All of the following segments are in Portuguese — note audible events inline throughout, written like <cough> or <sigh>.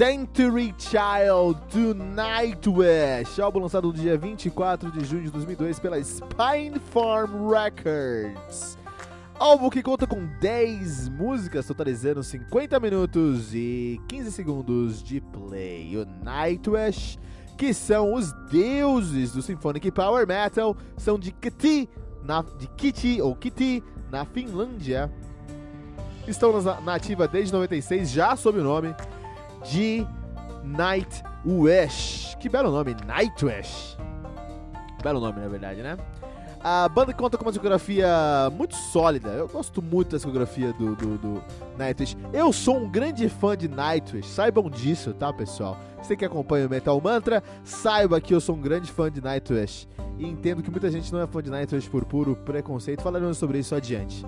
Century Child do Nightwish, álbum lançado no dia 24 de junho de 2002 pela Spine Farm Records. Álbum que conta com 10 músicas, totalizando 50 minutos e 15 segundos de play. O Nightwish, que são os deuses do Symphonic Power Metal, são de Kiti, na, de Kiti ou Kiti, na Finlândia. Estão na ativa desde 96, já sob o nome de Nightwish. Que belo nome, Nightwish. Belo nome, na verdade, né? A banda conta com uma discografia muito sólida. Eu gosto muito da discografia do, do, do, Nightwish. Eu sou um grande fã de Nightwish. Saibam disso, tá, pessoal? Você que acompanha o Metal Mantra, saiba que eu sou um grande fã de Nightwish. E entendo que muita gente não é fã de Nightwish por puro preconceito. Falaremos sobre isso adiante.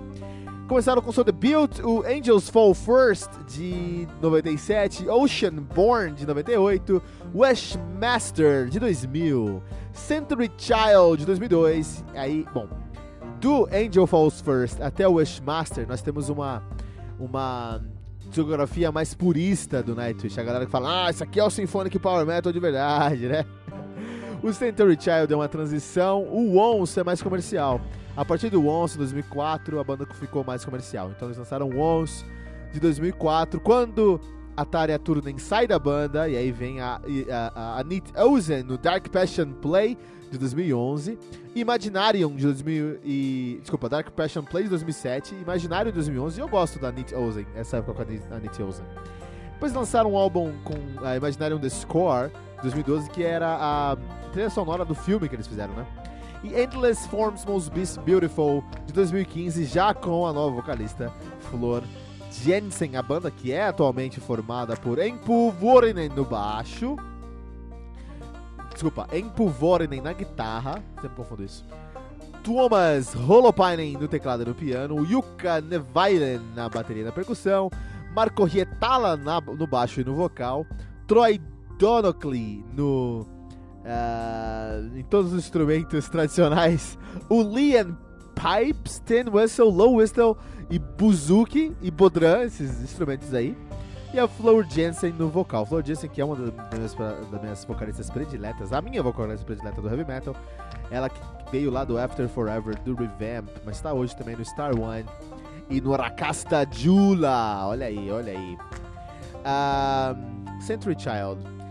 Começaram com seu debut, o Angels Fall First, de 97, Ocean Born, de 98, Westmaster, de 2000, Century Child, de 2002. Aí, bom, do Angel Falls First até o Westmaster, nós temos uma, uma discografia mais purista do Nightwish. A galera que fala, ah, isso aqui é o Symphonic Power Metal de verdade, <laughs> né? O Century Child é uma transição, o Once é mais comercial. A partir do Once, 2004, a banda ficou mais comercial. Então eles lançaram o Once de 2004, quando a Tarja Turunen sai da banda, e aí vem a, a, a Nit Ozen no Dark Passion Play de 2011, Imaginarium de 2000 e... Desculpa, Dark Passion Play de 2007, Imaginarium de 2011, e eu gosto da Nit Ozen, essa época com a Nit Ozen. Depois lançaram um álbum com a Imaginarium The Score, de 2012, que era a trilha sonora do filme que eles fizeram, né? E Endless Forms Most Beautiful de 2015, já com a nova vocalista Flor Jensen, a banda que é atualmente formada por Empu no baixo. Desculpa, Empu na guitarra, sempre confundo isso. Thomas Holopainen no teclado e no piano, Yuka Nevailen na bateria e na percussão, Marco Rietala na, no baixo e no vocal, Troy Donockley no uh, em todos os instrumentos tradicionais, o Lian Pipes, Tin Whistle, Low Whistle e Buzuki e Bodran, esses instrumentos aí. E a Flor Jensen no vocal. Flor Jensen, que é uma das minhas, das minhas vocalistas prediletas, a minha vocalista predileta do heavy metal. Ela veio lá do After Forever, do Revamp, mas está hoje também no Star One e no Rakasta Jula. Olha aí, olha aí. Um, Century Child.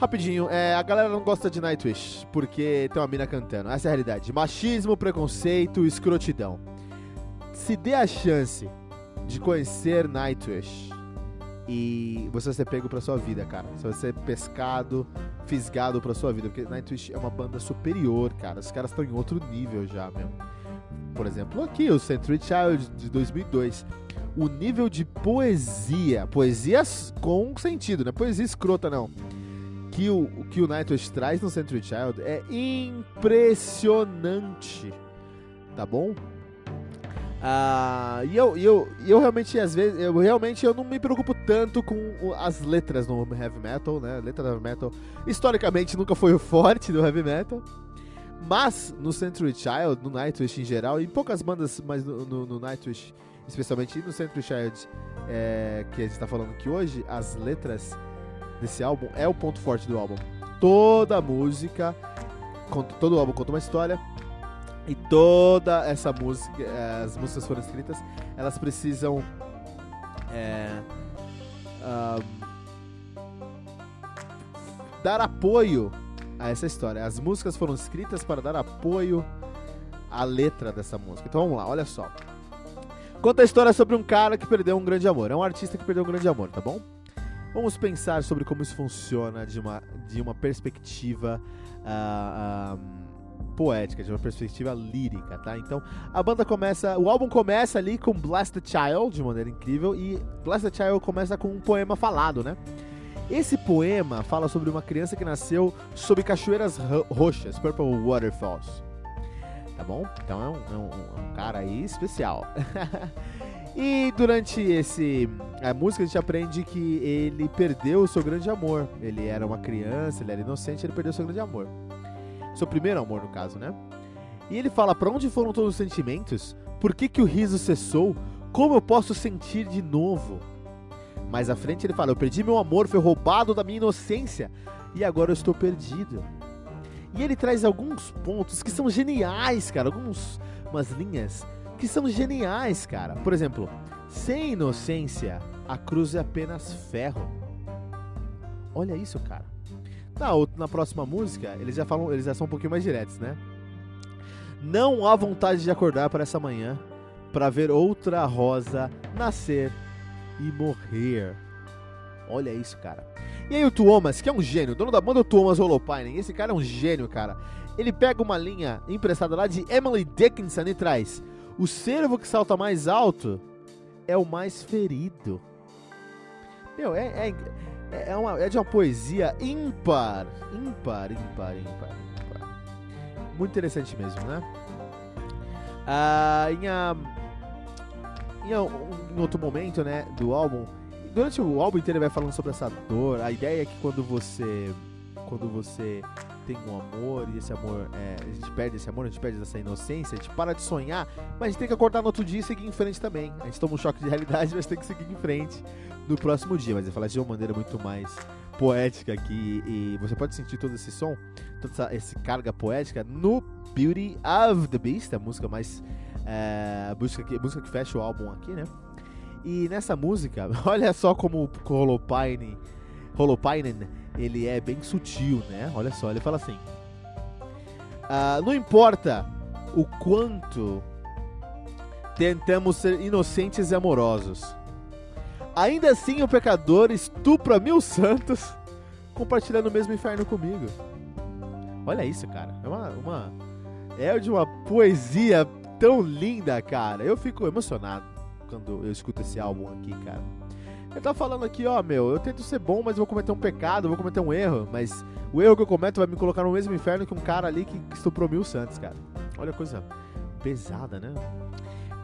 Rapidinho, é, a galera não gosta de Nightwish porque tem uma mina cantando. Essa é a realidade. Machismo, preconceito, escrotidão. Se dê a chance de conhecer Nightwish e você vai ser pego pra sua vida, cara. Você vai ser pescado, fisgado pra sua vida. Porque Nightwish é uma banda superior, cara. Os caras estão em outro nível já mesmo. Por exemplo, aqui, o Century Child de 2002 o nível de poesia, poesia com sentido, não é poesia escrota não que o, que o Nightwish traz no Century Child é impressionante. tá bom? Ah, e eu, eu, eu realmente, às vezes, eu realmente eu não me preocupo tanto com as letras no heavy metal, né? A letra do heavy metal, historicamente, nunca foi o forte do heavy metal. Mas no Century Child, no Nightwish em geral, e em poucas bandas, mas no, no, no Nightwish, especialmente no Century Child, é, que a gente está falando aqui hoje, as letras desse álbum é o ponto forte do álbum. Toda música, todo o álbum conta uma história, e toda essa música, eh, as músicas foram escritas, elas precisam é, dar apoio a essa história. As músicas foram escritas para dar apoio à letra dessa música. Então vamos lá, olha só. Conta a história sobre um cara que perdeu um grande amor. É um artista que perdeu um grande amor, tá bom? Vamos pensar sobre como isso funciona de uma, de uma perspectiva. Uh, poética, de uma perspectiva lírica, tá? Então, a banda começa, o álbum começa ali com Blast the Child, de maneira incrível, e Blast the Child começa com um poema falado, né? Esse poema fala sobre uma criança que nasceu sob cachoeiras roxas, Purple Waterfalls. Tá bom? Então é um, é um, é um cara aí especial. <laughs> e durante esse a música a gente aprende que ele perdeu o seu grande amor. Ele era uma criança, ele era inocente, ele perdeu o seu grande amor. Seu primeiro amor, no caso, né? E ele fala: Para onde foram todos os sentimentos? Por que, que o riso cessou? Como eu posso sentir de novo? Mais à frente ele fala: Eu perdi meu amor, foi roubado da minha inocência e agora eu estou perdido. E ele traz alguns pontos que são geniais, cara. Algumas umas linhas que são geniais, cara. Por exemplo, sem inocência, a cruz é apenas ferro. Olha isso, cara. Na, na próxima música, eles já falam, eles já são um pouquinho mais diretos, né? Não há vontade de acordar para essa manhã para ver outra rosa nascer e morrer. Olha isso, cara. E aí o Tuomas, que é um gênio, dono da banda Tuomas Holopainen, esse cara é um gênio, cara. Ele pega uma linha emprestada lá de Emily Dickinson e traz: O cervo que salta mais alto é o mais ferido. Meu, é, é, é, é, uma, é de uma poesia ímpar. Ímpar, ímpar, ímpar, ímpar. Muito interessante mesmo, né? Ah, em, a, em, a, em outro momento, né, do álbum, durante o álbum inteiro ele vai falando sobre essa dor. A ideia é que quando você quando você tem um amor e esse amor, é, a gente perde esse amor, a gente perde essa inocência, a gente para de sonhar, mas a gente tem que acordar no outro dia e seguir em frente também. A gente toma um choque de realidade, <laughs> mas tem que seguir em frente no próximo dia. Mas ele fala de uma maneira muito mais poética aqui e você pode sentir todo esse som, toda essa, essa carga poética no Beauty of the Beast, a música mais é, música que, música que fecha o álbum aqui, né? E nessa música, <laughs> olha só como o Holopainen, Holopainen ele é bem sutil, né? Olha só, ele fala assim: ah, Não importa o quanto tentamos ser inocentes e amorosos, ainda assim o pecador estupra mil santos compartilhando o mesmo inferno comigo. Olha isso, cara. É uma, uma é de uma poesia tão linda, cara. Eu fico emocionado quando eu escuto esse álbum aqui, cara. Ele tá falando aqui, ó, meu, eu tento ser bom, mas vou cometer um pecado, vou cometer um erro, mas o erro que eu cometo vai me colocar no mesmo inferno que um cara ali que estuprou mil santos, cara. Olha a coisa pesada, né?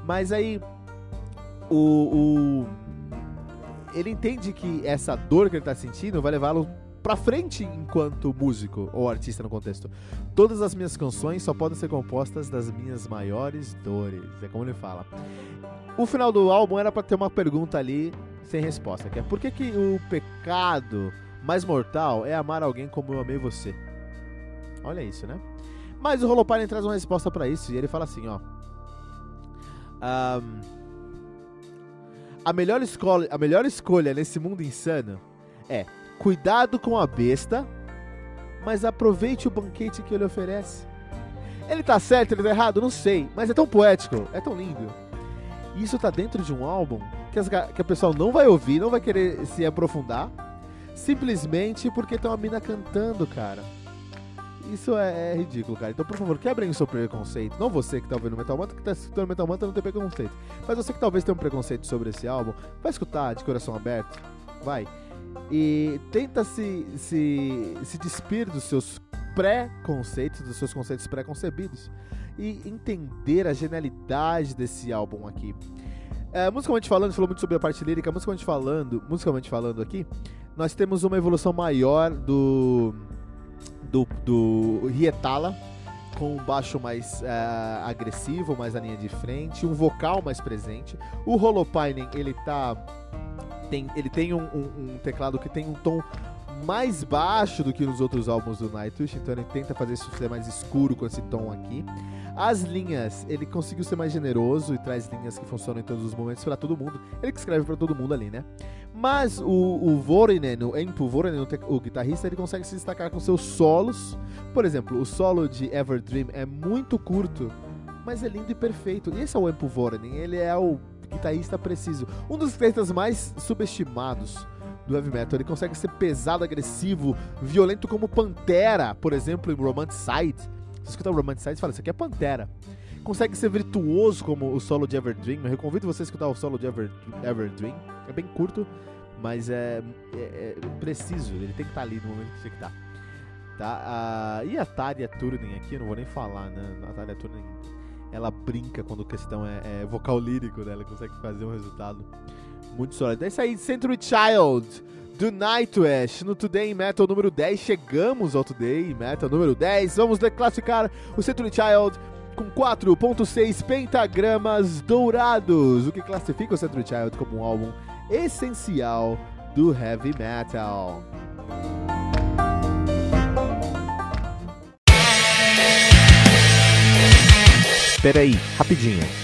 Mas aí, o, o, Ele entende que essa dor que ele tá sentindo vai levá-lo pra frente enquanto músico ou artista no contexto. Todas as minhas canções só podem ser compostas das minhas maiores dores. É como ele fala. O final do álbum era para ter uma pergunta ali sem resposta, que é por que, que o pecado mais mortal é amar alguém como eu amei você? Olha isso, né? Mas o Holopainen traz uma resposta para isso e ele fala assim, ó. Um, a, melhor escolha, a melhor escolha nesse mundo insano é cuidado com a besta, mas aproveite o banquete que ele oferece. Ele tá certo, ele tá errado? Não sei, mas é tão poético, é tão lindo. Isso tá dentro de um álbum que, as, que a pessoa não vai ouvir, não vai querer se aprofundar, simplesmente porque tem uma mina cantando, cara. Isso é, é, ridículo, cara. Então, por favor, quebrem o seu preconceito. Não você que tá ouvindo Metal Mantra, que tá escutando Metal Mantra não tem preconceito. Mas você que talvez tenha um preconceito sobre esse álbum, vai escutar de coração aberto. Vai. E tenta se, se, se despir dos seus pré-conceitos, dos seus conceitos pré-concebidos e entender a genialidade desse álbum aqui. É, musicalmente falando, falou muito sobre a parte lírica, musicalmente falando, musicalmente falando aqui, nós temos uma evolução maior do do, do Rietala, com um baixo mais uh, agressivo, mais na linha de frente, um vocal mais presente. O Holopainen, ele tá tem, ele tem um, um, um, teclado que tem um tom mais baixo do que nos outros álbuns do Nightwish, então ele tenta fazer isso ser mais escuro com esse tom aqui. As linhas, ele conseguiu ser mais generoso e traz linhas que funcionam em todos os momentos para todo mundo. Ele que escreve para todo mundo ali, né? Mas o, o Vorinen, o Empu Vorinen, o, guitarrista, ele consegue se destacar com seus solos. Por exemplo, o solo de Everdream é muito curto, mas é lindo e perfeito. E esse é o Empu Vorinen, ele é o guitarrista preciso. Um dos guitarristas mais subestimados do heavy metal. Ele consegue ser pesado, agressivo, violento como Pantera, por exemplo, em Romanticide. Você escuta o Romanticide e fala, isso aqui é Pantera. Consegue ser virtuoso como o solo de Everdream. Eu convido você a escutar o solo de Ever, Everdream. É bem curto, mas é, é, é, preciso. Ele tem que estar ali no momento que você que tá. tá? Ah, e a Tária Turning aqui, eu não vou nem falar, né? A Tária Turning, ela brinca quando a questão é, é vocal lírico, né? Ela consegue fazer um resultado muito sólido. É isso aí, Century Child do Nightwish no Today Metal número 10. Chegamos ao Today Metal número 10. Vamos declassificar o Century Child com 4.6 pentagramas dourados, o que classifica o Century Child como um álbum essencial do heavy metal. Peraí, rapidinho.